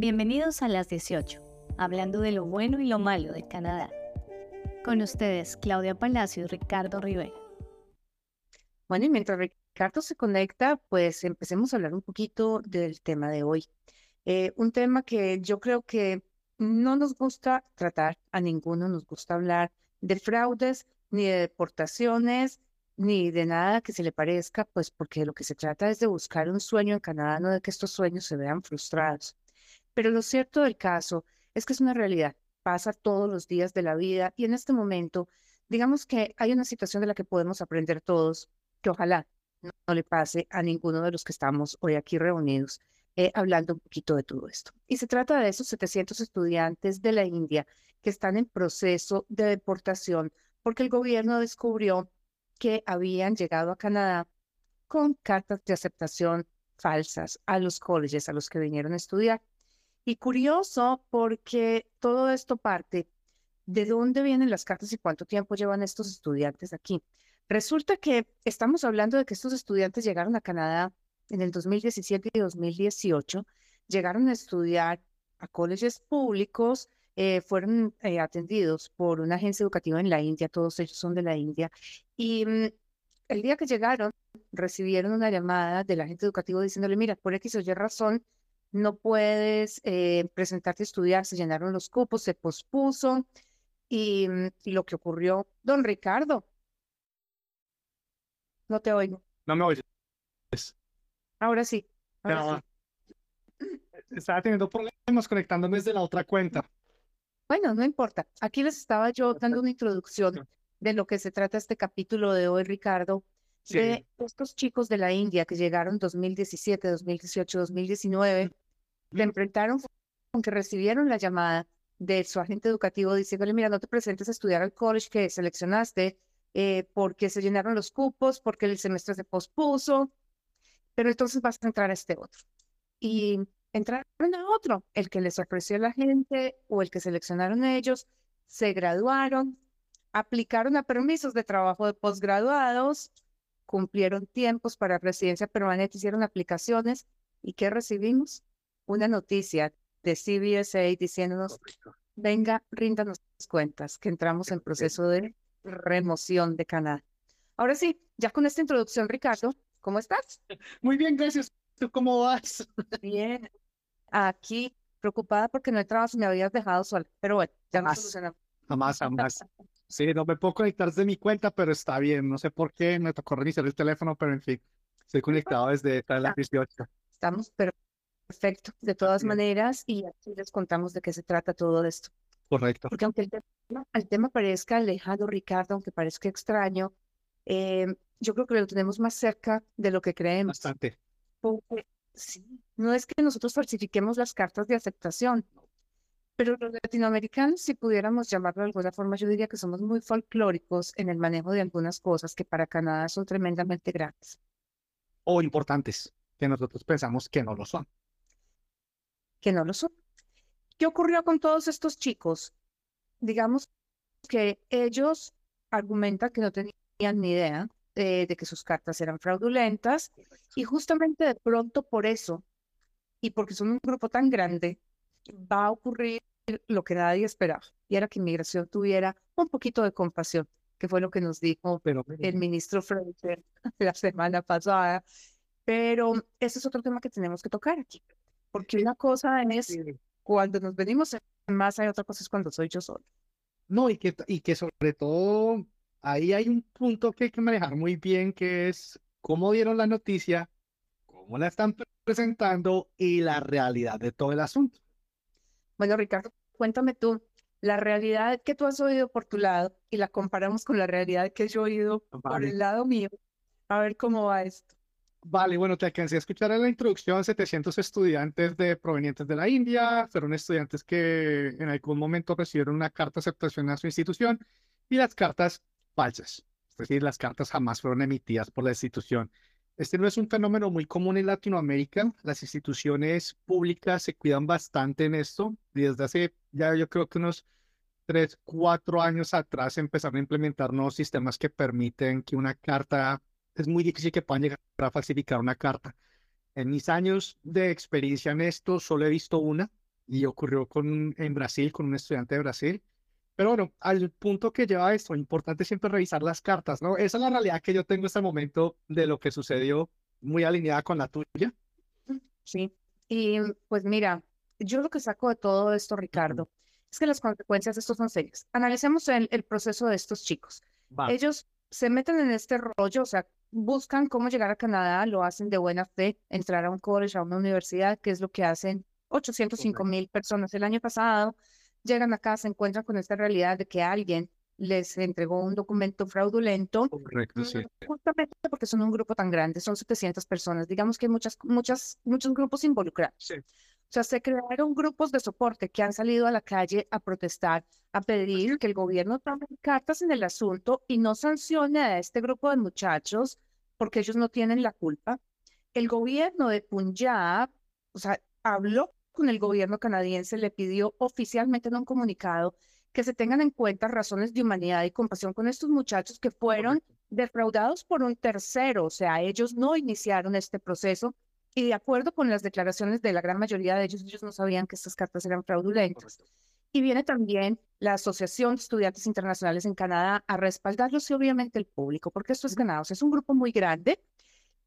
Bienvenidos a las 18, hablando de lo bueno y lo malo de Canadá. Con ustedes, Claudia Palacio y Ricardo Rivera. Bueno, y mientras Ricardo se conecta, pues empecemos a hablar un poquito del tema de hoy. Eh, un tema que yo creo que no nos gusta tratar, a ninguno nos gusta hablar de fraudes, ni de deportaciones, ni de nada que se le parezca, pues porque lo que se trata es de buscar un sueño en Canadá, no de que estos sueños se vean frustrados. Pero lo cierto del caso es que es una realidad, pasa todos los días de la vida y en este momento, digamos que hay una situación de la que podemos aprender todos, que ojalá no, le pase a ninguno de los que estamos hoy aquí reunidos. Eh, hablando un poquito de todo esto. Y se trata de esos 700 estudiantes de la India que están en proceso de deportación porque el gobierno descubrió que habían llegado a Canadá con cartas de aceptación falsas a los colleges a los que vinieron a estudiar. Y curioso porque todo esto parte de dónde vienen las cartas y cuánto tiempo llevan estos estudiantes aquí. Resulta que estamos hablando de que estos estudiantes llegaron a Canadá en el 2017 y 2018, llegaron a estudiar a colegios públicos, eh, fueron eh, atendidos por una agencia educativa en la India, todos ellos son de la India, y mm, el día que llegaron recibieron una llamada del agente educativo diciéndole, mira, por X o Y razón, no puedes eh, presentarte a estudiar, se llenaron los cupos, se pospuso, y, mm, y lo que ocurrió, don Ricardo, no te oigo. No me oyes. Ahora sí. Estaba teniendo problemas conectándome desde la otra cuenta. Bueno, no importa. Aquí les estaba yo dando una introducción de lo que se trata este capítulo de hoy, Ricardo, de estos chicos de la India que llegaron 2017, 2018, 2019, le enfrentaron con que recibieron la llamada de su agente educativo diciéndole, mira, no te presentes a estudiar al college que seleccionaste eh, porque se llenaron los cupos, porque el semestre se pospuso, pero entonces vas a entrar a este otro. Y entraron a otro, el que les ofreció la gente o el que seleccionaron ellos, se graduaron, aplicaron a permisos de trabajo de posgraduados, cumplieron tiempos para residencia permanente, hicieron aplicaciones. ¿Y qué recibimos? Una noticia de CBSA diciéndonos, venga, ríndanos cuentas, que entramos en proceso de remoción de Canadá. Ahora sí, ya con esta introducción, Ricardo, ¿Cómo estás? Muy bien, gracias. ¿Tú cómo vas? Bien. Aquí, preocupada porque no trabajado, me habías dejado sola. Pero bueno, ya solucionamos. Jamás, jamás. Sí, no me puedo conectar desde mi cuenta, pero está bien. No sé por qué, me tocó reiniciar el teléfono, pero en fin, estoy conectado desde la 18. Estamos perfecto, de todas maneras, y aquí les contamos de qué se trata todo esto. Correcto. Porque aunque el tema, el tema parezca alejado, Ricardo, aunque parezca extraño, eh, yo creo que lo tenemos más cerca de lo que creemos. Bastante. sí, no es que nosotros falsifiquemos las cartas de aceptación, pero los latinoamericanos, si pudiéramos llamarlo de alguna forma, yo diría que somos muy folclóricos en el manejo de algunas cosas que para Canadá son tremendamente grandes. O importantes, que nosotros pensamos que no lo son. Que no lo son. ¿Qué ocurrió con todos estos chicos? Digamos que ellos argumentan que no tenían ni idea de que sus cartas eran fraudulentas y justamente de pronto por eso y porque son un grupo tan grande, va a ocurrir lo que nadie esperaba y era que inmigración tuviera un poquito de compasión, que fue lo que nos dijo Pero, el ministro Fraser la semana pasada. Pero ese es otro tema que tenemos que tocar aquí, porque una cosa es cuando nos venimos en masa y otra cosa es cuando soy yo solo. No, y que, y que sobre todo ahí hay un punto que hay que manejar muy bien, que es cómo dieron la noticia, cómo la están presentando y la realidad de todo el asunto. Bueno, Ricardo, cuéntame tú, la realidad que tú has oído por tu lado y la comparamos con la realidad que yo he oído por el lado mío. A ver cómo va esto. Vale, bueno, te alcancé a escuchar en la introducción 700 estudiantes de provenientes de la India, fueron estudiantes que en algún momento recibieron una carta de aceptación a su institución y las cartas falsas. Es decir, las cartas jamás fueron emitidas por la institución. Este no es un fenómeno muy común en Latinoamérica. Las instituciones públicas se cuidan bastante en esto. Desde hace ya yo creo que unos tres, cuatro años atrás empezaron a implementar nuevos sistemas que permiten que una carta, es muy difícil que puedan llegar a falsificar una carta. En mis años de experiencia en esto, solo he visto una y ocurrió con, en Brasil, con un estudiante de Brasil. Pero bueno, al punto que lleva esto, importante siempre revisar las cartas, ¿no? Esa es la realidad que yo tengo hasta el momento de lo que sucedió, muy alineada con la tuya. Sí, y pues mira, yo lo que saco de todo esto, Ricardo, es que las consecuencias de esto son serias. Analicemos el, el proceso de estos chicos. Ellos se meten en este rollo, o sea, buscan cómo llegar a Canadá, lo hacen de buena fe, entrar a un college, a una universidad, que es lo que hacen 805 mil personas el año pasado. Llegan acá, se encuentran con esta realidad de que alguien les entregó un documento fraudulento. Correcto, sí. Justamente porque son un grupo tan grande, son 700 personas. Digamos que hay muchas, muchas, muchos grupos involucrados. Sí. O sea, se crearon grupos de soporte que han salido a la calle a protestar, a pedir que el gobierno tome cartas en el asunto y no sancione a este grupo de muchachos porque ellos no tienen la culpa. El gobierno de Punjab, o sea, habló con el gobierno canadiense, le pidió oficialmente en un comunicado que se tengan en cuenta razones de humanidad y compasión con estos muchachos que fueron defraudados por un tercero, o sea, ellos no iniciaron este proceso y de acuerdo con las declaraciones de la gran mayoría de ellos, ellos no sabían que estas cartas eran fraudulentas. Y viene también la Asociación de Estudiantes Internacionales en Canadá a respaldarlos y obviamente el público, porque esto es ganado. es un grupo muy grande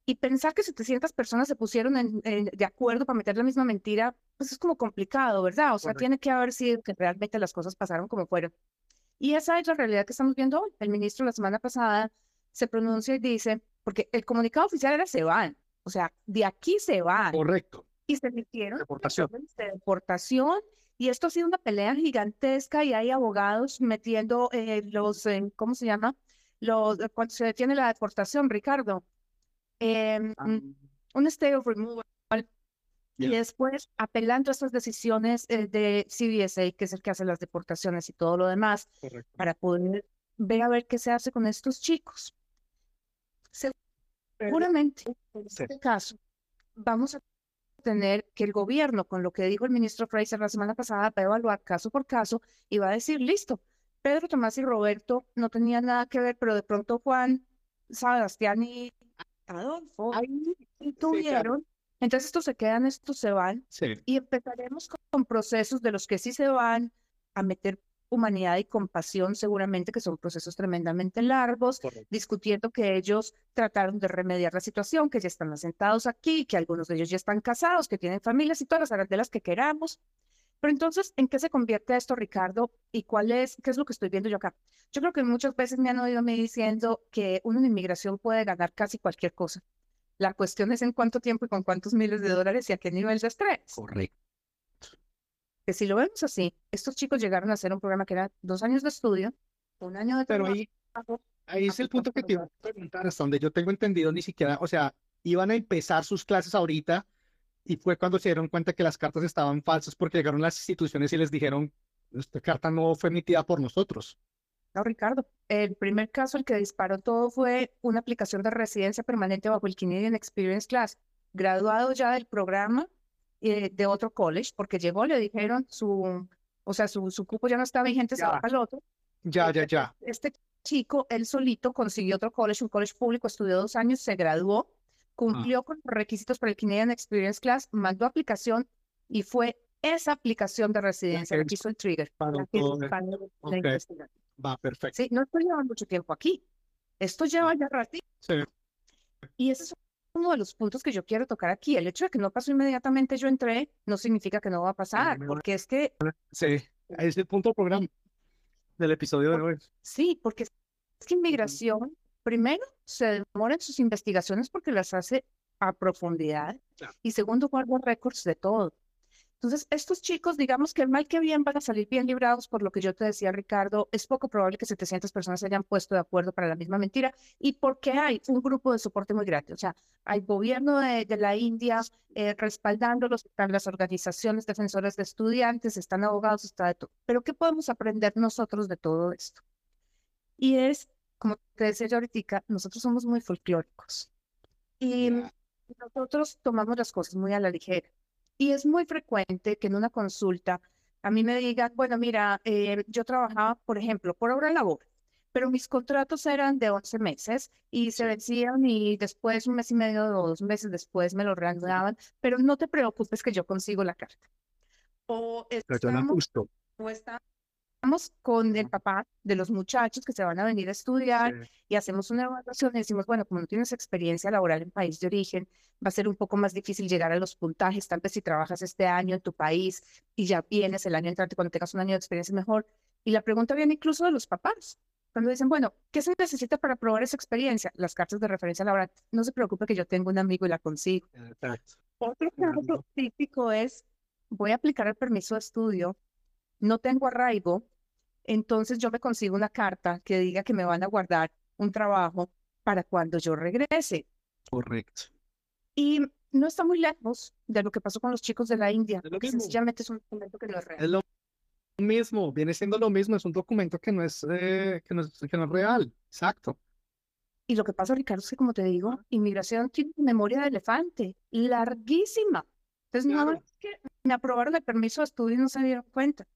y pensar que 700 personas se pusieron de acuerdo para meter la misma mentira, pues es como complicado, ¿verdad? O sea, tiene que haber sido que realmente las cosas pasaron como fueron. Y esa es la realidad que estamos viendo hoy. El ministro la semana pasada se pronuncia y dice, porque el comunicado oficial era se van, o sea, de aquí se van. Correcto. Y se emitieron deportación. de deportación. Y esto ha sido una pelea gigantesca y hay abogados metiendo eh, los, eh, ¿cómo se llama? Los, cuando se detiene la deportación, Ricardo. Ah, un stay of removal. Y Ya. después apelando a estas decisiones eh, de CBSA, que es el que hace las deportaciones y todo lo demás, correcto. para poder ver a ver qué se hace con estos chicos. Seguramente, en este caso, vamos a tener que el gobierno, con lo que dijo el ministro Fraser la semana pasada, va a evaluar caso por caso y va a decir, listo, Pedro, Tomás y Roberto no tenían nada que ver, pero de pronto Juan, Sebastián y Adolfo ahí sí tuvieron. Entonces estos se quedan, estos se van Sí. y empezaremos con, con procesos de los que sí se van a meter humanidad y compasión, seguramente que son procesos tremendamente largos, Correcto. discutiendo que ellos trataron de remediar la situación, que ya están asentados aquí, que algunos de ellos ya están casados, que tienen familias y todas las arandelas que queramos. Pero entonces, ¿en qué se convierte esto, Ricardo? ¿Y cuál es, qué es lo que estoy viendo yo acá? Yo creo que muchas veces me han oído a mí diciendo que uno en inmigración puede ganar casi cualquier cosa. La cuestión es en cuánto tiempo y con cuántos miles de dólares y a qué nivel de estrés. Correcto. Que si lo vemos así, estos chicos llegaron a hacer un programa que era dos años de estudio, un año de Pero trabajo, ahí, ahí es el punto que te iba a preguntar, hasta donde yo tengo entendido, ni siquiera, o sea, iban a empezar sus clases ahorita y fue cuando se dieron cuenta que las cartas estaban falsas porque llegaron las instituciones y les dijeron, esta carta no fue emitida por nosotros. No, Ricardo. El primer caso, el que disparó todo, fue una aplicación de residencia permanente bajo el Canadian Experience Class, graduado ya del programa eh, de otro college, porque llegó, le dijeron su, o sea, su, su cupo ya no está vigente, se va para el otro. Ya, ya, ya. Este chico, él solito consiguió otro college, un college público, estudió dos años, se graduó, cumplió con los requisitos para el Canadian Experience Class, mandó aplicación y fue esa aplicación de residencia la que hizo el trigger. que todo, disparó la ok. investigación. Va, perfecto. Sí, no estoy llevando mucho tiempo aquí. Esto lleva ya ratito. Sí. Y ese es uno de los puntos que yo quiero tocar aquí. El hecho de que no pasó inmediatamente, yo entré, no significa que no va a pasar, va- porque es que, Sí, es el punto del programa del episodio de hoy. sí, porque es que inmigración, primero, se demora en sus investigaciones porque las hace a profundidad, Claro. y segundo, guarda récords de todo. Entonces, estos chicos, digamos que mal que bien van a salir bien librados por lo que yo te decía, Ricardo, es poco probable que 700 personas se hayan puesto de acuerdo para la misma mentira y porque hay un grupo de soporte muy grande. O sea, hay gobierno de, de la India eh, respaldándolos, están las organizaciones defensoras de estudiantes, están abogados, está de todo. Pero ¿qué podemos aprender nosotros de todo esto? Y es, como te decía yo ahorita, nosotros somos muy folclóricos y nosotros tomamos las cosas muy a la ligera. Y es muy frecuente que en una consulta a mí me digan, bueno, mira, eh, yo trabajaba, por ejemplo, por hora labor, pero mis contratos eran de 11 meses y se vencían y después, un mes y medio o dos meses después, me lo reanudaban, pero no te preocupes que yo consigo la carta. O estamos, o estamos con el papá de los muchachos que se van a venir a estudiar y hacemos una evaluación y decimos, bueno, como no tienes experiencia laboral en país de origen, va a ser un poco más difícil llegar a los puntajes, tal vez si trabajas este año en tu país y ya vienes el año entrante cuando tengas un año de experiencia mejor. Y la pregunta viene incluso de los papás. Cuando dicen, bueno, ¿qué se necesita para probar esa experiencia? Las cartas de referencia laboral. No se preocupe que yo tengo un amigo y la consigo. Otro caso típico es, voy a aplicar el permiso de estudio, no tengo arraigo, entonces yo me consigo una carta que diga que me van a guardar un trabajo para cuando yo regrese. Correcto. Y no está muy lejos de lo que pasó con los chicos de la India, que sencillamente es un documento que no es real. Es lo mismo, viene siendo lo mismo, es un documento que no es, eh, que no es, que no es real, exacto. Y lo que pasa, Ricardo, es que como te digo, inmigración tiene memoria de elefante, larguísima. Entonces, nada más que me aprobaron el permiso de estudio y no se dieron cuenta.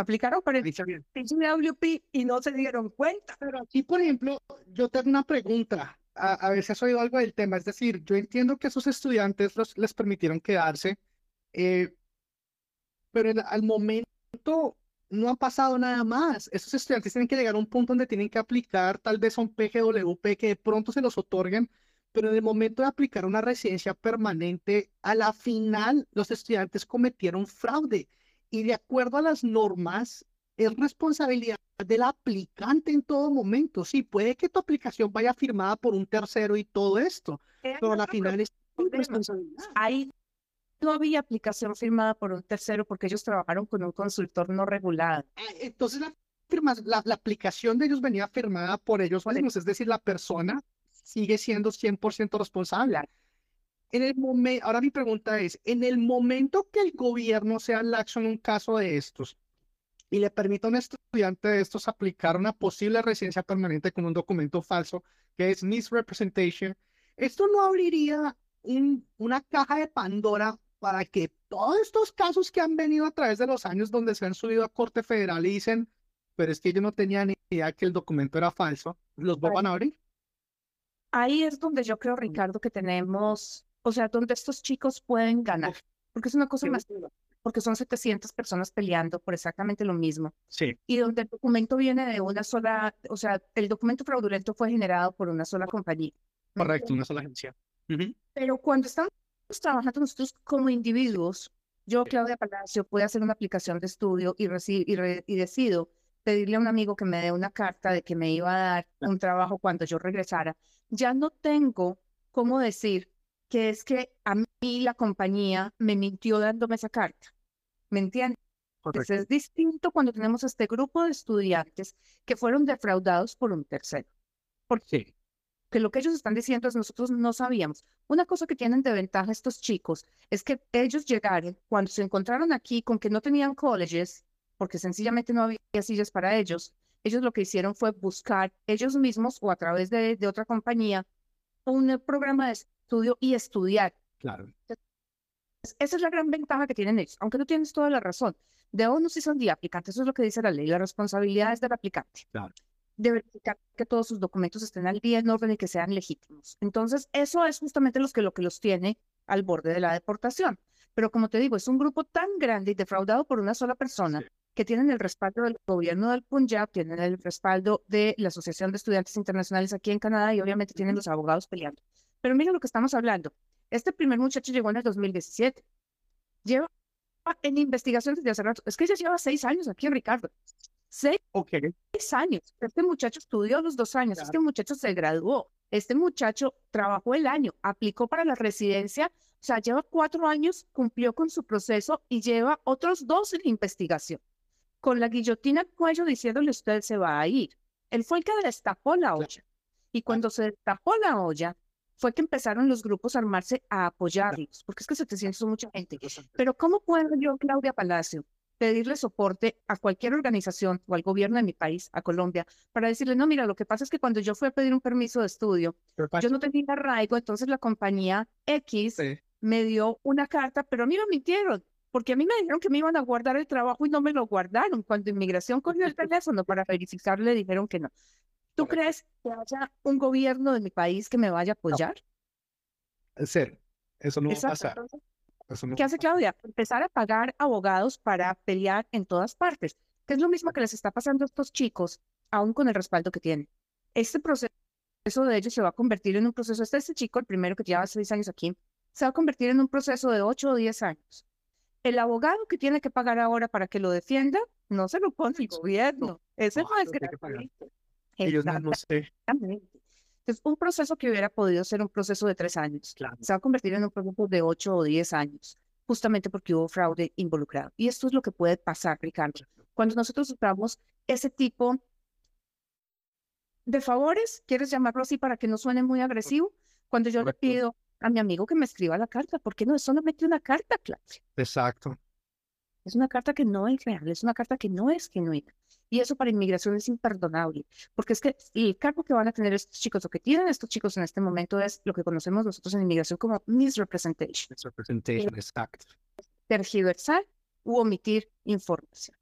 Aplicaron para el WP y no se dieron cuenta. Pero aquí, por ejemplo, yo tengo una pregunta. A, a ver si has oído algo del tema. Es decir, yo entiendo que a esos estudiantes los, les permitieron quedarse, eh, pero en- al momento no ha pasado nada más. Esos estudiantes tienen que llegar a un punto donde tienen que aplicar tal vez a un PGWP que de pronto se los otorguen, pero en el momento de aplicar una residencia permanente, a la final los estudiantes cometieron fraude y de acuerdo a las normas es responsabilidad del aplicante en todo momento. Sí, puede que tu aplicación vaya firmada por un tercero y todo esto, pero a la final es responsabilidad. Ahí no había aplicación firmada por un tercero porque ellos trabajaron con un consultor no regulado. Ah, Entonces la, firma, la, la aplicación de ellos venía firmada por ellos mismos, es decir, la persona sigue siendo 100% responsable. En el momento, ahora mi pregunta es, en el momento que el gobierno sea laxo en un caso de estos y le permita a un estudiante de estos aplicar una posible residencia permanente con un documento falso, que es misrepresentation, esto no abriría un- una caja de Pandora para que todos estos casos que han venido a través de los años donde se han subido a Corte Federal y dicen, pero es que yo no tenía ni idea que el documento era falso, los vuelvan a abrir. Ahí es donde yo creo, Ricardo, que tenemos, o sea, donde estos chicos pueden ganar, porque es una cosa más, porque son 700 personas peleando por exactamente lo mismo. Sí, y donde el documento viene de una sola, o sea, el documento fraudulento fue generado por una sola compañía. ¿me correcto, una sola agencia. Pero cuando estamos trabajando nosotros como individuos, yo, Claudia Palacio, puedo hacer una aplicación de estudio y, y, re- y decido pedirle a un amigo que me dé una carta de que me iba a dar un trabajo cuando yo regresara. Ya no tengo cómo decir que es que a mí la compañía me mintió dándome esa carta. ¿Me entiendes? Correcto. Es distinto cuando tenemos este grupo de estudiantes que fueron defraudados por un tercero. Sí, Que lo que ellos están diciendo es nosotros no sabíamos. Una cosa que tienen de ventaja estos chicos es que ellos llegaron cuando se encontraron aquí con que no tenían colleges, porque sencillamente no había sillas para ellos. Ellos lo que hicieron fue buscar ellos mismos o a través de, de otra compañía un programa de estudio y estudiar. claro. Es- Esa es la gran ventaja que tienen ellos, aunque no tienes toda la razón. De uno sí son de aplicante, eso es lo que dice la ley, la responsabilidad es del aplicante. Claro. De verificar que todos sus documentos estén al día, en orden y que sean legítimos. Entonces, eso es justamente los que, lo que los tiene al borde de la deportación. Pero como te digo, es un grupo tan grande y defraudado por una sola persona Sí. que tienen el respaldo del gobierno del Punjab, tienen el respaldo de la Asociación de Estudiantes Internacionales aquí en Canadá y obviamente tienen los abogados peleando. Pero mira lo que estamos hablando. Este primer muchacho llegó en el 2017. Lleva en investigación desde hace rato. Es que ya lleva seis años aquí, Ricardo. Seis Ok, años. Este muchacho estudió los dos años. Este muchacho se graduó. Este muchacho trabajó el año, aplicó para la residencia. O sea, lleva cuatro años, cumplió con su proceso y lleva otros dos en investigación. Con la guillotina al cuello diciéndole usted se va a ir. Él fue el que destapó la olla. Y cuando se destapó la olla, fue que empezaron los grupos a armarse a apoyarlos, porque es que 700 son mucha gente. Pero ¿cómo puedo yo, Claudia Palacio, pedirle soporte a cualquier organización o al gobierno de mi país, a Colombia, para decirle, no, mira, lo que pasa es que cuando yo fui a pedir un permiso de estudio, yo no tenía arraigo, entonces la compañía X Sí. me dio una carta, pero a mí me mintieron. porque a mí me dijeron que me iban a guardar el trabajo y no me lo guardaron. Cuando inmigración cogió el teléfono para verificar, le dijeron que no. ¿Tú crees que haya un gobierno de mi país que me vaya a apoyar? Sí, eso no va a pasar. ¿Qué hace Claudia? Empezar a pagar abogados para pelear en todas partes, que es lo mismo que les está pasando a estos chicos, aún con el respaldo que tienen. Este proceso de ellos se va a convertir en un proceso, este, este chico, el primero que lleva seis años aquí, se va a convertir en un proceso de ocho o diez años. El abogado que tiene que pagar ahora para que lo defienda, no se lo pone el gobierno. Ese no, es Ellos no sé. Es un proceso que hubiera podido ser un proceso de tres años. Se va a convertir en un proceso de ocho o diez años, justamente porque hubo fraude involucrado. Y esto es lo que puede pasar, Ricardo. Cuando nosotros usamos ese tipo de favores, quieres llamarlo así para que no suene muy agresivo, cuando yo le pido a mi amigo que me escriba la carta, porque no es solamente una carta, clase. Exacto. Es una carta que no es real, es una carta que no es genuina. Y eso para inmigración es imperdonable, porque es que el cargo que van a tener estos chicos, o que tienen estos chicos en este momento, es lo que conocemos nosotros en inmigración como misrepresentation. Misrepresentation, exacto. Tergiversar u omitir información.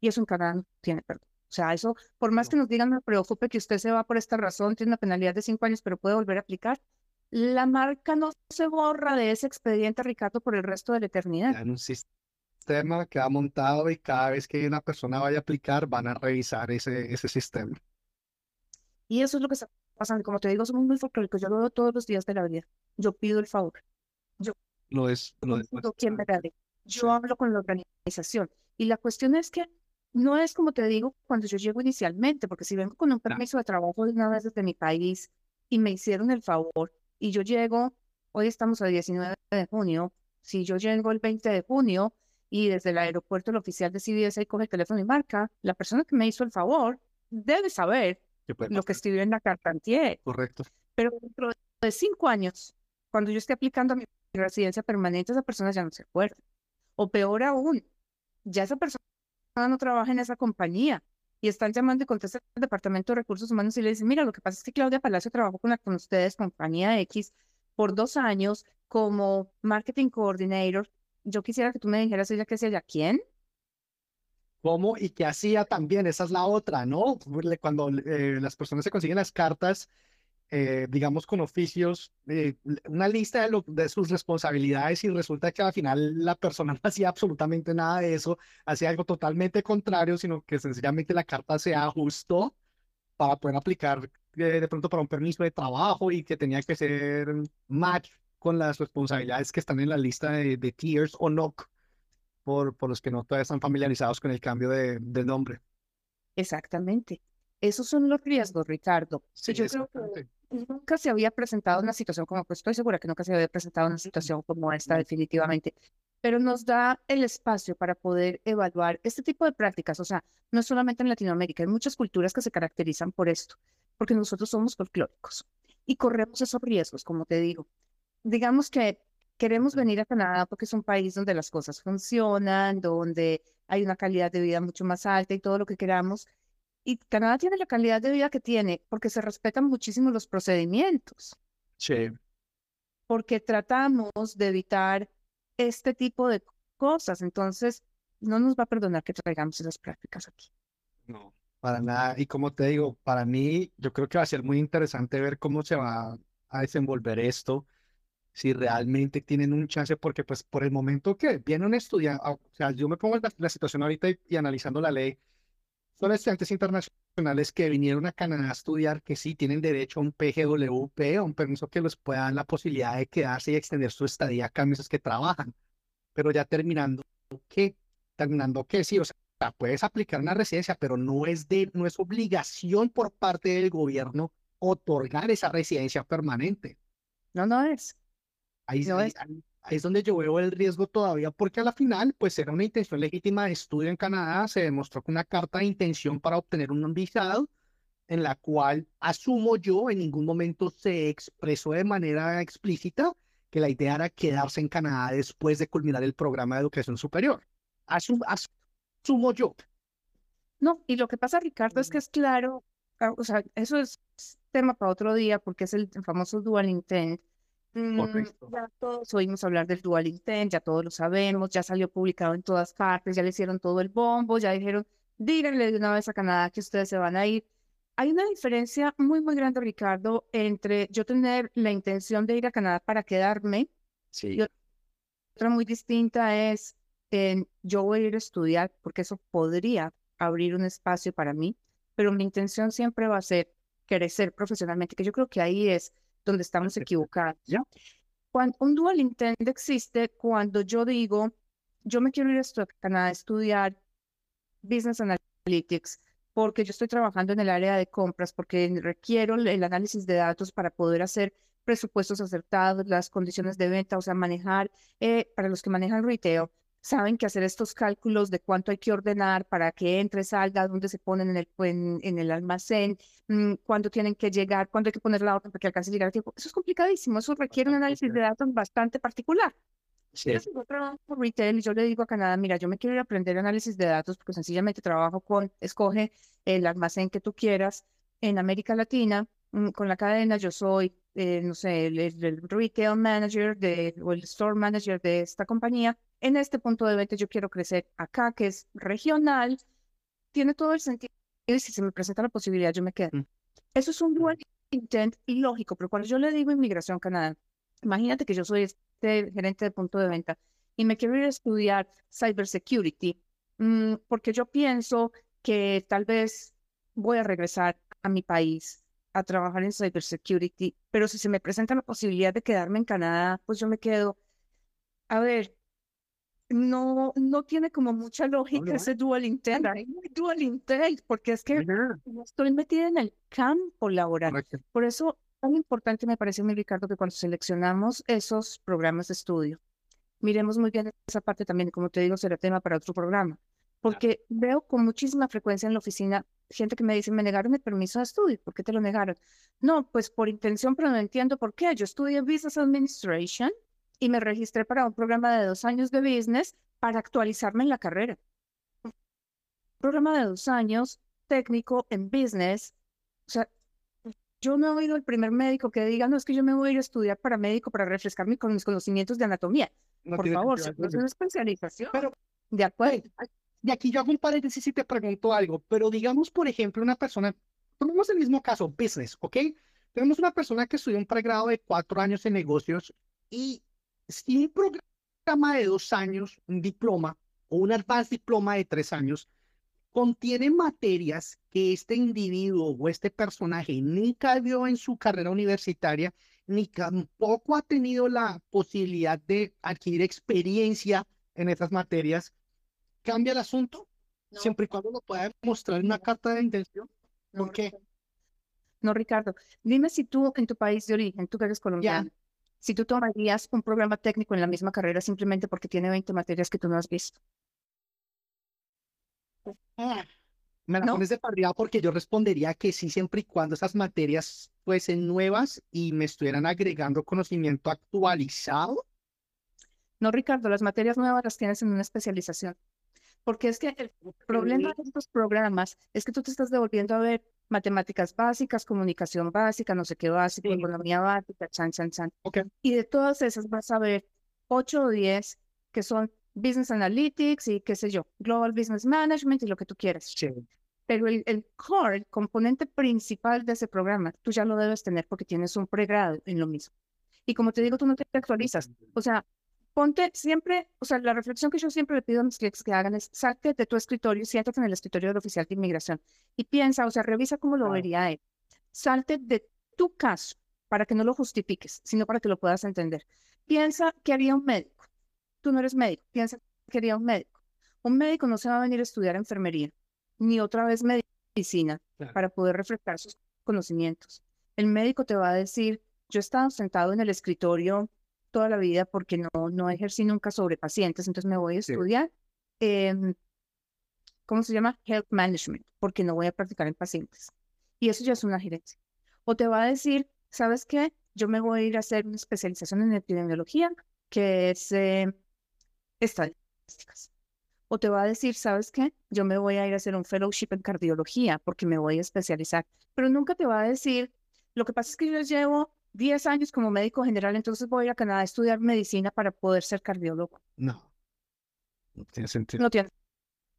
Y eso en Canadá no tiene perdón. O sea, eso, por más que nos digan, me preocupe que usted se va por esta razón, tiene una penalidad de cinco años, pero puede volver a aplicar. La marca no se borra de ese expediente, Ricardo, por el resto de la eternidad. En un sistema que ha montado y cada vez que una persona vaya a aplicar, van a revisar ese, ese sistema. Y eso es lo que está pasando. Como te digo, somos muy folclóricos. Yo lo veo todos los días de la vida. Yo pido el favor. Yo lo es, lo es. ¿Quién me Yo hablo con la organización. Y la cuestión es que no es como te digo cuando yo llego inicialmente, porque si vengo con un permiso de trabajo de una vez desde mi país y me hicieron el favor y yo llego, hoy estamos a 19 de junio, si yo llego el 20 de junio y desde el aeropuerto el oficial de CBS coge el teléfono y marca, la persona que me hizo el favor debe saber lo que escribió en la carta antier. Correcto. Pero dentro de cinco años, cuando yo esté aplicando a mi residencia permanente, esa persona ya no se acuerda. O peor aún, ya esa persona no trabaja en esa compañía y están llamando y contestan al Departamento de Recursos Humanos y le dicen, mira, lo que pasa es que Claudia Palacio trabajó con, la, con ustedes, compañía X, por dos años como marketing coordinator. Yo quisiera que tú me dijeras ella qué hacía ella. ¿Quién? ¿Cómo y qué hacía también? Esa es la otra, ¿no? Cuando eh, las personas se consiguen las cartas, eh, digamos, con oficios, eh, una lista de, de, sus responsabilidades y resulta que al final la persona no hacía absolutamente nada de eso, hacía algo totalmente contrario, sino que sencillamente la carta se ajustó para poder aplicar eh, de pronto para un permiso de trabajo y que tenía que ser match con las responsabilidades que están en la lista de, de tiers o no, por, por los que no todavía están familiarizados con el cambio de, de nombre. Exactamente. Esos son los riesgos, Ricardo. Sí, yo creo que nunca se había presentado una situación como, pues estoy segura que nunca se había presentado una situación como esta definitivamente, pero nos da el espacio para poder evaluar este tipo de prácticas, o sea, no solamente en Latinoamérica, hay muchas culturas que se caracterizan por esto, porque nosotros somos folclóricos y corremos esos riesgos, como te digo. Digamos que queremos venir a Canadá porque es un país donde las cosas funcionan, donde hay una calidad de vida mucho más alta y todo lo que queramos, y Canadá tiene la calidad de vida que tiene porque se respetan muchísimo los procedimientos. Sí. Porque tratamos de evitar este tipo de cosas. Entonces, no nos va a perdonar que traigamos esas prácticas aquí. No, para nada. Y como te digo, para mí, yo creo que va a ser muy interesante ver cómo se va a desenvolver esto, si realmente tienen un chance, porque pues por el momento que viene un estudiante, o sea, yo me pongo en la, situación ahorita y analizando la ley, son estudiantes internacionales que vinieron a Canadá a estudiar, que sí tienen derecho a un PGWP, a un permiso que les pueda dar la posibilidad de quedarse y extender su estadía acá meses que trabajan. Pero ya terminando, ¿qué? Terminando, ¿qué? Sí, o sea, puedes aplicar una residencia, pero no es, de, no es obligación por parte del gobierno otorgar esa residencia permanente. No, no es. Ahí, no es es donde yo veo el riesgo todavía, porque a la final, pues era una intención legítima de estudio en Canadá, se demostró que una carta de intención para obtener un visado, en la cual asumo yo en ningún momento se expresó de manera explícita que la idea era quedarse en Canadá después de culminar el programa de educación superior. asumo yo. No, y lo que pasa, Ricardo, es que es claro, ah, o sea, eso es tema para otro día porque es el famoso dual intent, Correcto. ya todos oímos hablar del dual intent, ya todos lo sabemos, ya salió publicado en todas partes, ya le hicieron todo el bombo, ya dijeron, díganle de una vez a Canadá que ustedes se van a ir. Hay una diferencia muy, muy grande, Ricardo, entre yo tener la intención de ir a Canadá para quedarme Sí. y otra muy distinta es en yo voy a ir a estudiar, porque eso podría abrir un espacio para mí, pero mi intención siempre va a ser crecer profesionalmente, que yo creo que ahí es donde estamos equivocados. Cuando, un dual intent existe cuando yo digo, yo me quiero ir a Canadá a estudiar Business Analytics, porque yo estoy trabajando en el área de compras, porque requiero el el análisis de datos para poder hacer presupuestos acertados, las condiciones de venta, o sea, manejar, eh, para los que manejan retail, saben que hacer estos cálculos de cuánto hay que ordenar para que entre, salga, dónde se ponen en el, en, en el almacén, mm, cuándo tienen que llegar, cuándo hay que poner la orden para que alcance a llegar a tiempo. Eso es complicadísimo, eso requiere un análisis de datos bastante particular. Sí. Yo trabajo por retail y yo le digo a Canadá, mira, yo me quiero ir a aprender análisis de datos porque sencillamente trabajo con, escoge el almacén que tú quieras en América Latina, mm, con la cadena, yo soy, eh, no sé, el- el retail manager de, o el store manager de esta compañía. En este punto de venta yo quiero crecer acá, que es regional, tiene todo el sentido. Y si se me presenta la posibilidad, yo me quedo. Mm. Eso es un dual intent ilógico, pero cuando yo le digo inmigración Canadá, imagínate que yo soy este gerente de punto de venta y me quiero ir a estudiar cybersecurity, mm, porque yo pienso que tal vez voy a regresar a mi país a trabajar en cybersecurity, pero si se me presenta la posibilidad de quedarme en Canadá, pues yo me quedo. A ver, no, no tiene como mucha lógica no ese dual intent, dual intent, porque es que no estoy metida en el campo laboral. Correcto. Por eso, tan importante me parece, mi Ricardo, que cuando seleccionamos esos programas de estudio, miremos muy bien esa parte también, como te digo, será tema para otro programa, porque veo con muchísima frecuencia en la oficina gente que me dice, me negaron el permiso de estudio, ¿por qué te lo negaron? No, pues por intención, pero no entiendo por qué. Yo estudié Business Administration y me registré para un programa de dos años de business para actualizarme en la carrera. Un programa de dos años técnico en business. O sea, yo no he oído el primer médico que diga, no, es que yo me voy a ir a estudiar para médico para refrescarme con mis conocimientos de anatomía. No Por favor, es una especialización. Pero, De acuerdo. Y aquí yo hago un paréntesis y te pregunto algo, pero digamos, por ejemplo, una persona, tomemos el mismo caso, business, ¿ok? Tenemos una persona que estudió un pregrado de cuatro años en negocios y si un programa de dos años, un diploma o un advanced diploma de tres años, contiene materias que este individuo o este personaje nunca vio en su carrera universitaria, ni tampoco ha tenido la posibilidad de adquirir experiencia en esas materias, cambia el asunto, siempre y cuando lo pueda demostrar en una carta de intención. No, ¿Por qué? No, Ricardo. Dime si tú en tu país de origen, tú que eres colombiano, si tú tomarías un programa técnico en la misma carrera simplemente porque tiene 20 materias que tú no has visto. Ah, Me la ¿No? pones de partida porque yo respondería que sí, siempre y cuando esas materias fuesen nuevas y me estuvieran agregando conocimiento actualizado. No, Ricardo, las materias nuevas las tienes en una especialización. Porque es que el problema de estos programas es que tú te estás devolviendo a ver matemáticas básicas, comunicación básica, no sé qué básico, Sí. economía básica, chan, chan, chan. Ok. Y de todas esas vas a ver 8 o 10 que son Business Analytics y qué sé yo, Global Business Management y lo que tú quieras. Pero el, el core, el componente principal de ese programa, tú ya lo debes tener porque tienes un pregrado en lo mismo. Y como te digo, tú no te actualizas. O sea, ponte siempre, o sea, la reflexión que yo siempre le pido a mis clientes que hagan es, salte de tu escritorio, siéntate en el escritorio del oficial de inmigración y piensa, o sea, revisa cómo lo vería él. Salte de tu caso para que no lo justifiques, sino para que lo puedas entender. Piensa qué haría un médico. Tú no eres médico, piensa qué haría un médico. Un médico no se va a venir a estudiar enfermería, ni otra vez medicina Claro. para poder refrescar sus conocimientos. El médico te va a decir, yo he estado sentado en el escritorio toda la vida porque no, no ejercí nunca sobre pacientes, entonces me voy a Sí. estudiar, em, ¿cómo se llama? Health Management, porque no voy a practicar en pacientes. Y eso ya es una gerencia. O te va a decir, ¿sabes qué? Yo me voy a ir a hacer una especialización en epidemiología, que es eh, estadísticas. O te va a decir, ¿sabes qué? Yo me voy a ir a hacer un fellowship en cardiología porque me voy a especializar. Pero nunca te va a decir, lo que pasa es que yo llevo 10 años como médico general, entonces voy a Canadá a estudiar medicina para poder ser cardiólogo. No. No tiene sentido. No tiene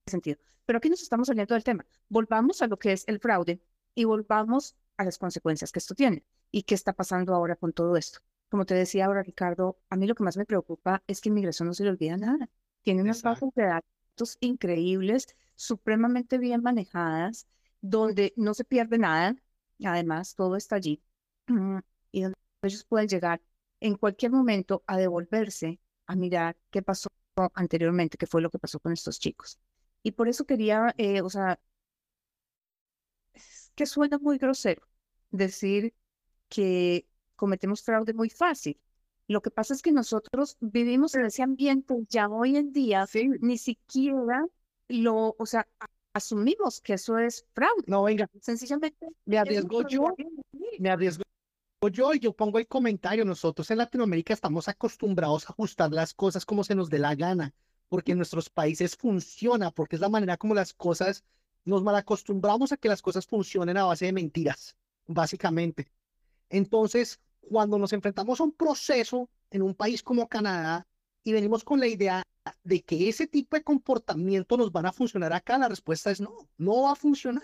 sentido. Pero aquí nos estamos saliendo del tema. Volvamos a lo que es el fraude y volvamos a las consecuencias que esto tiene y qué está pasando ahora con todo esto. Como te decía ahora, Ricardo, a mí lo que más me preocupa es que inmigración no se le olvida nada. Tiene unas bases de datos increíbles, supremamente bien manejadas, donde no se pierde nada. Además, todo está allí. Y donde ellos pueden llegar en cualquier momento a devolverse, a mirar qué pasó anteriormente, qué fue lo que pasó con estos chicos. Y por eso quería, eh, o sea, es que suena muy grosero decir que cometemos fraude muy fácil. Lo que pasa es que nosotros vivimos en ese ambiente ya hoy en día, ni siquiera lo, o sea, asumimos que eso es fraude. No, venga, Sencillamente me arriesgo yo, me arriesgo yo yo pongo el comentario. Nosotros en Latinoamérica estamos acostumbrados a ajustar las cosas como se nos dé la gana, porque en nuestros países funciona, porque es la manera como las cosas, nos malacostumbramos a que las cosas funcionen a base de mentiras, básicamente. Entonces, cuando nos enfrentamos a un proceso en un país como Canadá y venimos con la idea de que ese tipo de comportamiento nos van a funcionar acá, la respuesta es no, no va a funcionar.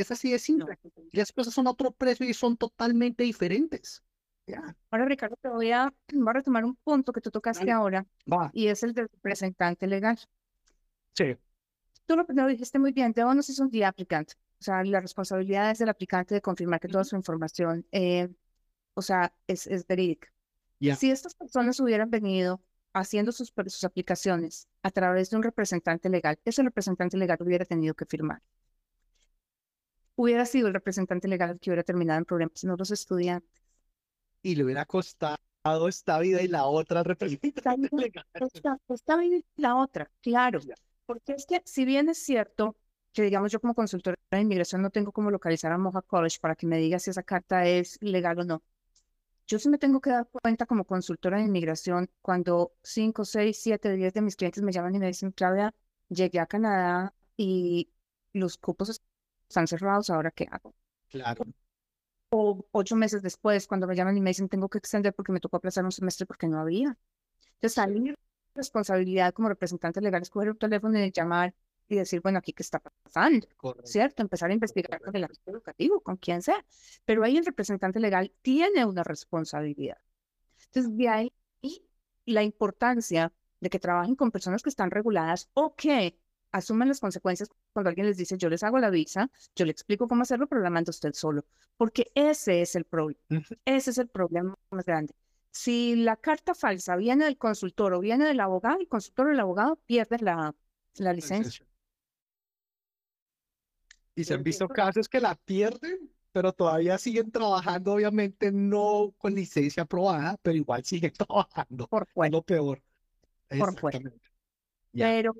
Es así de simple. Las cosas son a otro precio y son totalmente diferentes. Ya. Ahora, Ricardo, te voy a, voy a retomar un punto que tú tocaste Dale. ahora Va. y es el del representante legal. Sí. Tú lo, lo dijiste muy bien, the onus is on the applicant. O sea, la responsabilidad es del aplicante de confirmar que toda su información, eh, o sea, es, es verídica. Ya. Si estas personas hubieran venido haciendo sus, sus aplicaciones a través de un representante legal, ese representante legal hubiera tenido que firmar. Hubiera sido el representante legal que hubiera terminado en problemas, no los estudiantes. Y le hubiera costado esta vida y la otra representante bien. legal. Esta, esta bien y la otra, claro. Porque es que si bien es cierto que, digamos, yo como consultora de inmigración no tengo cómo localizar a Moja College para que me diga si esa carta es legal o no. Yo sí me tengo que dar cuenta como consultora de inmigración cuando 5, 6, 7, 10 de mis clientes me llaman y me dicen, Claudia, llegué a Canadá y los cupos están cerrados, ¿ahora qué hago? Claro. o ocho meses después, cuando me llaman y me dicen tengo que extender porque me tocó aplazar un semestre porque no había. Entonces, a mi responsabilidad como representante legal es coger un teléfono y llamar y decir, bueno, aquí qué está pasando, Correcto. ¿cierto? Empezar a investigar con el ámbito educativo, con quien sea. Pero ahí el representante legal tiene una responsabilidad. Entonces, de ahí la importancia de que trabajen con personas que están reguladas o que asumen las consecuencias cuando alguien les dice, yo les hago la visa, yo le explico cómo hacerlo, pero la manda usted solo. Porque ese es el problema. Ese es el problema más grande. Si la carta falsa viene del consultor o viene del abogado, el consultor o el abogado pierden la, la licencia. Y se han visto casos que la pierden, pero todavía siguen trabajando, obviamente no con licencia aprobada, pero igual siguen trabajando. Por fuera. lo peor. Por fuera. Pero,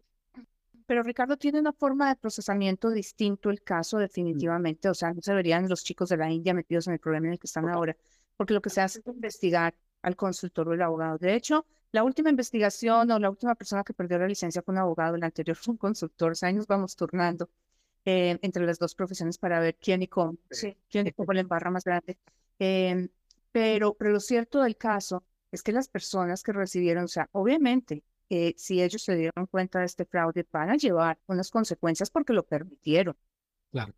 pero Ricardo tiene una forma de procesamiento distinto el caso Mm. definitivamente. O sea, no se verían los chicos de la India metidos en el problema en el que están ahora, porque lo que se hace es investigar al consultor o el abogado. De hecho, la última investigación o la última persona que perdió la licencia fue un abogado, el anterior fue un consultor. O sea, ahí nos vamos turnando eh, entre las dos profesiones para ver quién y cómo, Sí. quién y cómo la embarra más grande. Em, pero, pero lo cierto del caso es que las personas que recibieron, o sea, obviamente, eh, si ellos se dieron cuenta de este fraude, van a llevar unas consecuencias porque lo permitieron. Claro.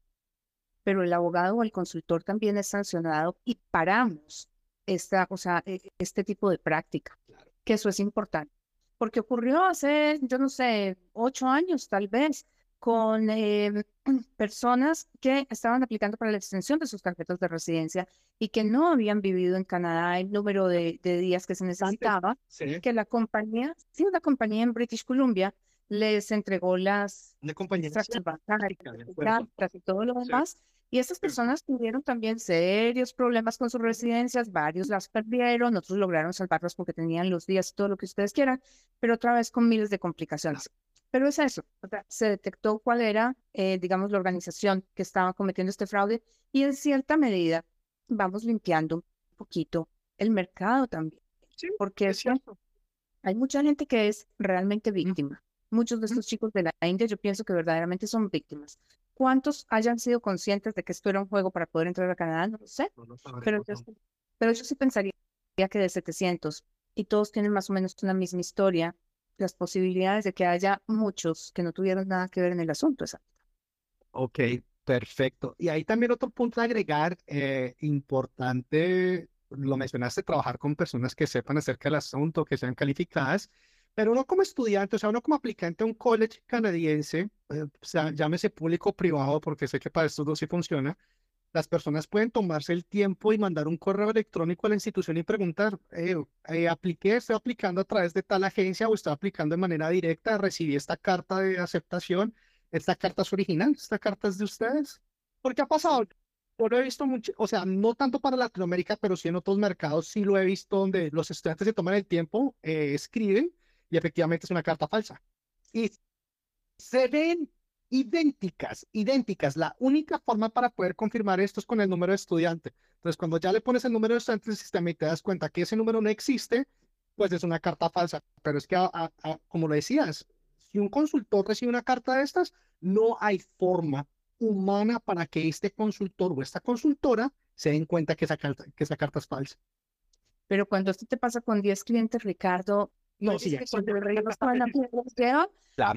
Pero el abogado o el consultor también es sancionado y paramos esta, o sea, e- este tipo de práctica, Claro. que eso es importante. Porque ocurrió hace, yo no sé, ocho años tal vez, con eh, personas que estaban aplicando para la extensión de sus tarjetas de residencia y que no habían vivido en Canadá el número de, de días que se necesitaba Sí. que la compañía, sí, una compañía en British Columbia les entregó las Una compañía y todo lo Sí. demás. Y estas personas tuvieron también serios problemas con sus residencias, varios las perdieron, otros lograron salvarlas porque tenían los días y todo lo que ustedes quieran, pero otra vez con miles de complicaciones. Pero es eso, o sea, se detectó cuál era, eh, digamos, la organización que estaba cometiendo este fraude y en cierta medida vamos limpiando un poquito el mercado también, Sí, porque es cierto. hay mucha gente que es realmente víctima. Muchos de estos chicos de la India yo pienso que verdaderamente son víctimas. ¿Cuántos hayan sido conscientes de que esto era un juego para poder entrar a Canadá? No lo sé, No lo pero yo. Pero yo sí pensaría que de 700 y todos tienen más o menos una misma historia, las posibilidades de que haya muchos que no tuvieron nada que ver en el asunto. Exacto. Ok, perfecto. Y ahí también otro punto a agregar eh, importante, lo mencionaste, trabajar con personas que sepan acerca del asunto, que sean calificadas, pero uno como estudiante, o sea, uno como aplicante a un college canadiense, eh, o sea, llámese público o privado, porque sé que para estos dos sí funciona, las personas pueden tomarse el tiempo y mandar un correo electrónico a la institución y preguntar, eh, eh, apliqué, estoy aplicando a través de tal agencia o estoy aplicando de manera directa, recibí esta carta de aceptación, esta carta es original, esta carta es de ustedes. ¿Por qué ha pasado? Yo lo he visto mucho, o sea, no tanto para Latinoamérica, pero sí en otros mercados sí lo he visto donde los estudiantes se toman el tiempo, eh, escriben y efectivamente es una carta falsa. Y se ven idénticas, idénticas. La única forma para poder confirmar esto es con el número de estudiante. Entonces, cuando ya le pones el número de estudiante del sistema y te das cuenta que ese número no existe, pues es una carta falsa. Pero es que, como lo decías, si un consultor recibe una carta de estas, no hay forma humana para que este consultor o esta consultora se den cuenta que esa carta, que esa carta es falsa. Pero cuando esto te pasa con 10 clientes, Ricardo, no, sí, ya.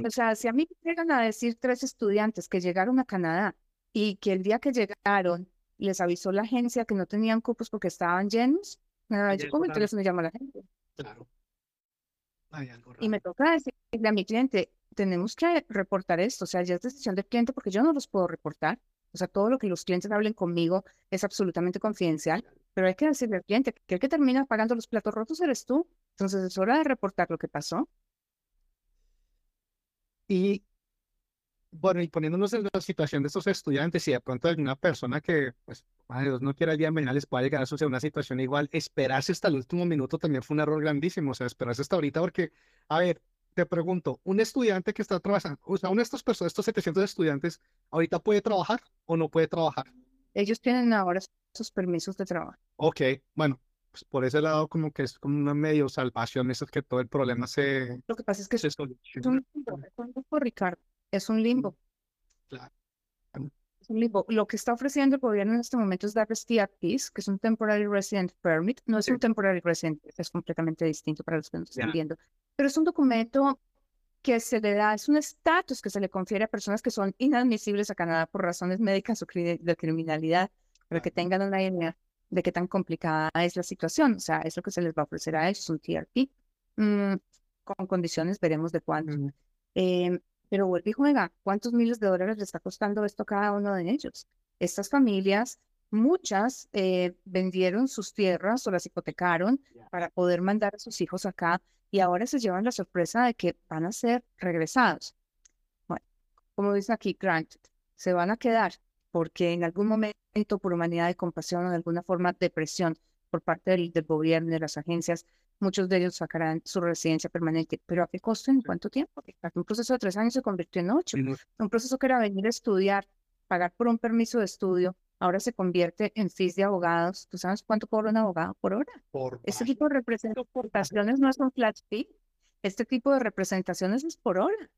O sea, si a mí me llegan a decir tres estudiantes que llegaron a Canadá y que el día que llegaron les avisó la agencia que no tenían cupos porque estaban llenos, yo como el teléfono llamo a la gente. Claro. Y me toca decirle a mi cliente, tenemos que reportar esto, o sea, ya es decisión del cliente porque yo no los puedo reportar. O sea, todo lo que los clientes hablen conmigo es absolutamente confidencial, pero hay que decirle al cliente que el que termina pagando los platos rotos eres tú. Entonces es hora de reportar lo que pasó. Y bueno, y poniéndonos en la situación de estos estudiantes, si de pronto alguna persona que, pues, madre Dios, no quiera el día les pueda llegar a suceder una situación igual, esperarse hasta el último minuto también fue un error grandísimo, o sea, esperarse hasta ahorita, porque, a ver, te pregunto, un estudiante que está trabajando, o sea, uno de estos personas, estos 700 estudiantes, ¿ahorita puede trabajar o no puede trabajar? Ellos tienen ahora sus permisos de trabajo. Ok, bueno, pues por ese lado como que es como una medio salvación, eso es que todo el problema se... Lo que pasa es que es un limbo, Ricardo, es un limbo. Claro. Es un limbo. Lo que está ofreciendo el gobierno en este momento es darles TRPs, que es un Temporary Resident Permit. No es un Temporary Resident, es completamente distinto para los que nos están viendo. Pero es un documento que se le da, es un estatus que se le confiere a personas que son inadmisibles a Canadá por razones médicas o de criminalidad, para que tengan una idea de qué tan complicada es la situación. O sea, es lo que se les va a ofrecer a ellos, un TRP, mm, con condiciones, veremos de cuánto. Em, pero vuelve y juega, ¿cuántos miles de dólares le está costando esto a cada uno de ellos? Estas familias, muchas eh, vendieron sus tierras o las hipotecaron para poder mandar a sus hijos acá y ahora se llevan la sorpresa de que van a ser regresados. Bueno, como dice aquí, granted, se van a quedar porque en algún momento, por humanidad de compasión o de alguna forma de presión por parte del, gobierno y de las agencias, muchos de ellos sacarán su residencia permanente. ¿Pero a qué costo? ¿En cuánto tiempo? Un proceso de tres años se convirtió en ocho. Un proceso que era venir a estudiar, pagar por un permiso de estudio, ahora se convierte en fees de abogados. ¿Tú sabes cuánto cobra un abogado por hora? Por este tipo de representaciones no es un flat fee. Este tipo de representaciones es por hora.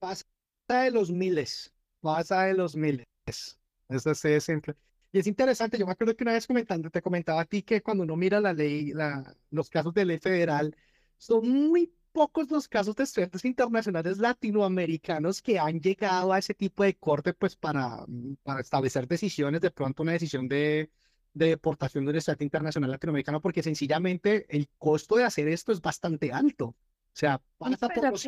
Pasa de los miles. Pasa de los miles. Eso es simple. Y es interesante, yo me acuerdo que una vez comentando, te comentaba a ti que cuando uno mira la ley, la, los casos de ley federal, son muy pocos los casos de estudiantes internacionales latinoamericanos que han llegado a ese tipo de corte pues para, para establecer decisiones, de pronto una decisión de, de deportación de un estudiante internacional latinoamericano, porque sencillamente el costo de hacer esto es bastante alto. O sea, pasa por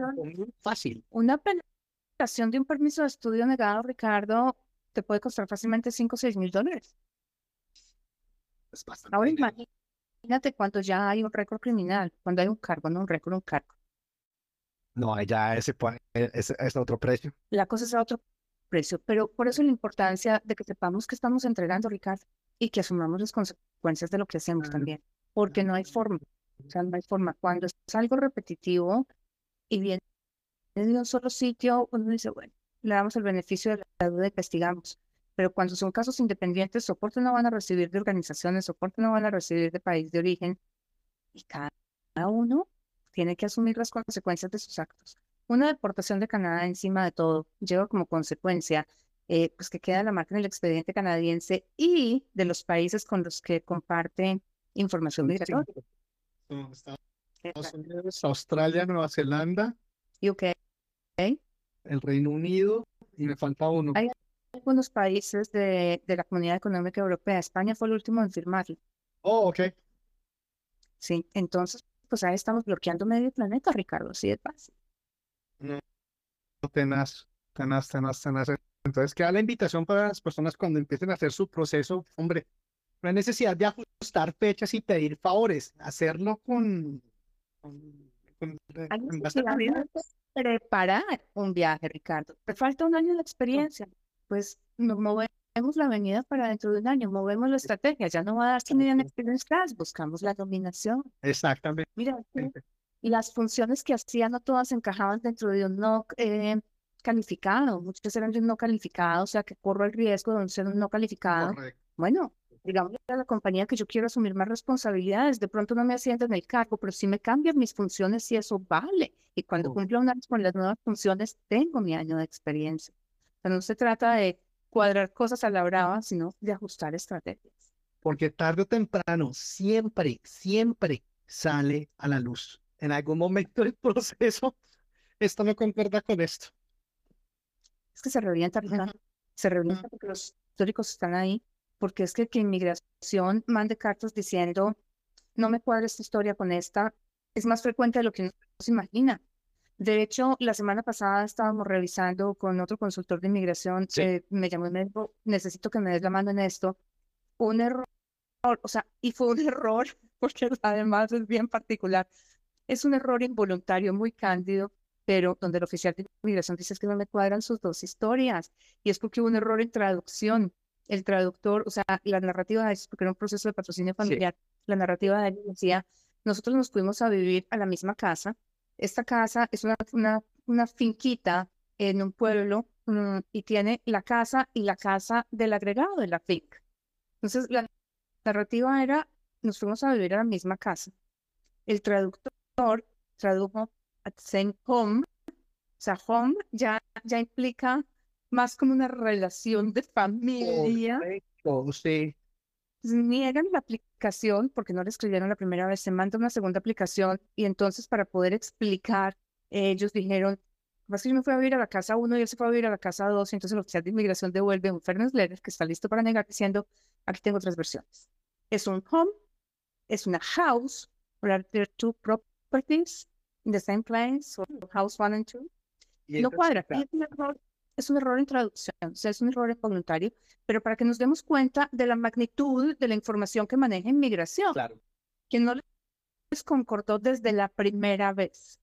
fácil. Una penetración de un permiso de estudio negado, Ricardo, te puede costar fácilmente 5 o 6 mil dólares. Ahora imagínate cuando ya hay un récord criminal, cuando hay un cargo, no un récord, un cargo. No, ya ese es, es otro precio. La cosa es a otro precio, pero por eso la importancia de que sepamos que estamos entregando, Ricardo, y que asumamos las consecuencias de lo que hacemos también, porque no hay forma, o sea, no hay forma. Cuando es algo repetitivo y viene de un solo sitio, uno dice, bueno, le damos el beneficio de la duda y investigamos. Pero cuando son casos independientes, soporte no van a recibir de organizaciones, soporte no van a recibir de país de origen. Y cada uno tiene que asumir las consecuencias de sus actos. Una deportación de Canadá encima de todo lleva como consecuencia eh, pues que queda la marca en el expediente canadiense y de los países con los que comparten información migratoria. Son Estados Unidos, Australia, Nueva Zelanda, UK. El Reino Unido y me falta uno. Hay algunos países de, de la Comunidad Económica Europea. España fue el último en firmarlo. Oh, ok. Sí, entonces, pues ahí estamos bloqueando medio planeta, Ricardo, así de fácil. No, tenaz, tenaz, tenaz, tenaz. Entonces queda la invitación para las personas cuando empiecen a hacer su proceso, hombre, no hay necesidad de ajustar fechas y pedir favores, hacerlo con, con, con- con bastante preparar un viaje, Ricardo. Te falta un año de experiencia. Pues nos movemos la avenida para dentro de un año, movemos la estrategia. Ya no va a darse ni en Experience Class, buscamos la dominación. Exactamente. Mira, tú, las funciones que hacía no todas encajaban dentro de un no eh, calificado. Muchas eran de un no calificado, o sea que corro el riesgo de ser un no calificado. Correcto. Bueno, digamos a la compañía que yo quiero asumir más responsabilidades, de pronto no me ascienden el cargo, pero sí me cambian mis funciones y eso vale. Y cuando Oh. cumpla un año con las nuevas funciones, tengo mi año de experiencia. O sea, no se trata de cuadrar cosas a la brava, sino de ajustar estrategias. Porque tarde o temprano, siempre, siempre sale a la luz. En algún momento del proceso, esto no concuerda con esto. Es que se Ricardo. Se reorienta porque los históricos están ahí, porque es que que inmigración mande cartas diciendo, no me cuadra esta historia con esta, es más frecuente de lo que uno se imagina. De hecho, la semana pasada estábamos revisando con otro consultor de inmigración, Sí. eh, me llamó y me dijo, necesito que me des la mano en esto. Un error, o sea, y fue un error, porque además es bien particular. Es un error involuntario, muy cándido, pero donde el oficial de inmigración dice es que no me cuadran sus dos historias. Y es porque hubo un error en traducción. El traductor, o sea, la narrativa de porque era un proceso de patrocinio familiar, la narrativa de él decía, nosotros nos fuimos a vivir a la misma casa. Esta casa es una, una, una finquita en un pueblo mm, y tiene la casa y la casa del agregado de la finca. Entonces, la narrativa era, nos fuimos a vivir a la misma casa. El traductor tradujo at same home, o sea, home ya, ya implica más como una relación de familia. Correcto, sí. Niegan la aplicación porque no la escribieron la primera vez, se manda una segunda aplicación y entonces para poder explicar, ellos dijeron, más que yo me fui a vivir a la casa 1 y él se fue a vivir a la casa 2, y entonces el oficial de inmigración devuelve un fairness letter que está listo para negar diciendo, aquí tengo tres versiones. Es un home, es una house, or are there two properties in the same place, or house one and two? Y no cuadra. Es un error, es un error en traducción, o sea, es un error involuntario, pero para que nos demos cuenta de la magnitud de la información que maneja inmigración, Claro. que no les concordó desde la primera vez.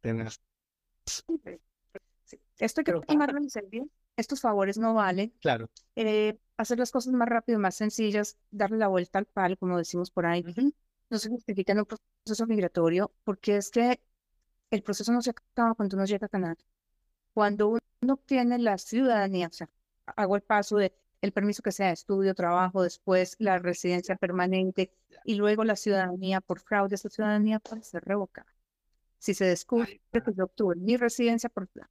Tenaz. Sí. Esto hay que tomarlo en serio. Estos favores no valen. Claro. Eh, hacer las cosas más rápido, más sencillas, darle la vuelta al palo, como decimos por ahí, no se justifica en un proceso migratorio, porque es que el proceso no se acaba cuando uno llega a Canadá. Cuando uno obtiene la ciudadanía, o sea, hago el paso de el permiso que sea estudio, trabajo, después la residencia permanente y luego la ciudadanía por fraude, esa ciudadanía puede ser revocada. Si se descubre que yo obtuve mi residencia por fraude.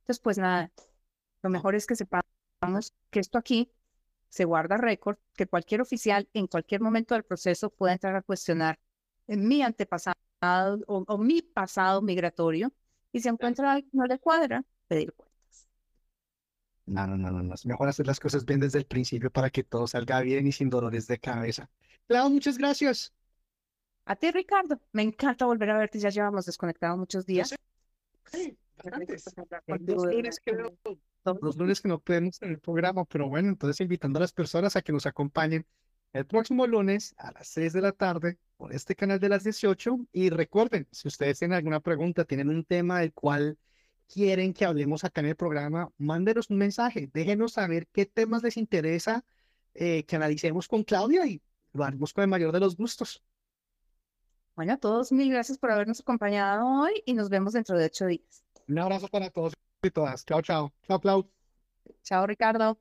Entonces, pues nada, lo mejor es que sepamos que esto aquí se guarda récord, que cualquier oficial en cualquier momento del proceso pueda entrar a cuestionar en mi antepasado o, o mi pasado migratorio y si encuentra algo que no le cuadra, pedir cuentas. No, no, no, no. Es mejor hacer las cosas bien desde el principio para que todo salga bien y sin dolores de cabeza. Clau, muchas gracias. A ti, Ricardo, me encanta volver a verte, ya llevamos desconectados muchos días. Sí, de- lunes, que no, dos lunes que no podemos tener programa, pero bueno, entonces invitando a las personas a que nos acompañen el próximo lunes a las 6 de la tarde por este canal de las 18. Y recuerden, si ustedes tienen alguna pregunta, tienen un tema del cual quieren que hablemos acá en el programa, mándenos un mensaje, déjenos saber qué temas les interesa eh, que analicemos con Claudia y lo haremos con el mayor de los gustos. Bueno, a todos mil gracias por habernos acompañado hoy y nos vemos dentro de ocho días. Un abrazo para todos y todas. Chao, chao. Chao, Clau. Chao, Ricardo.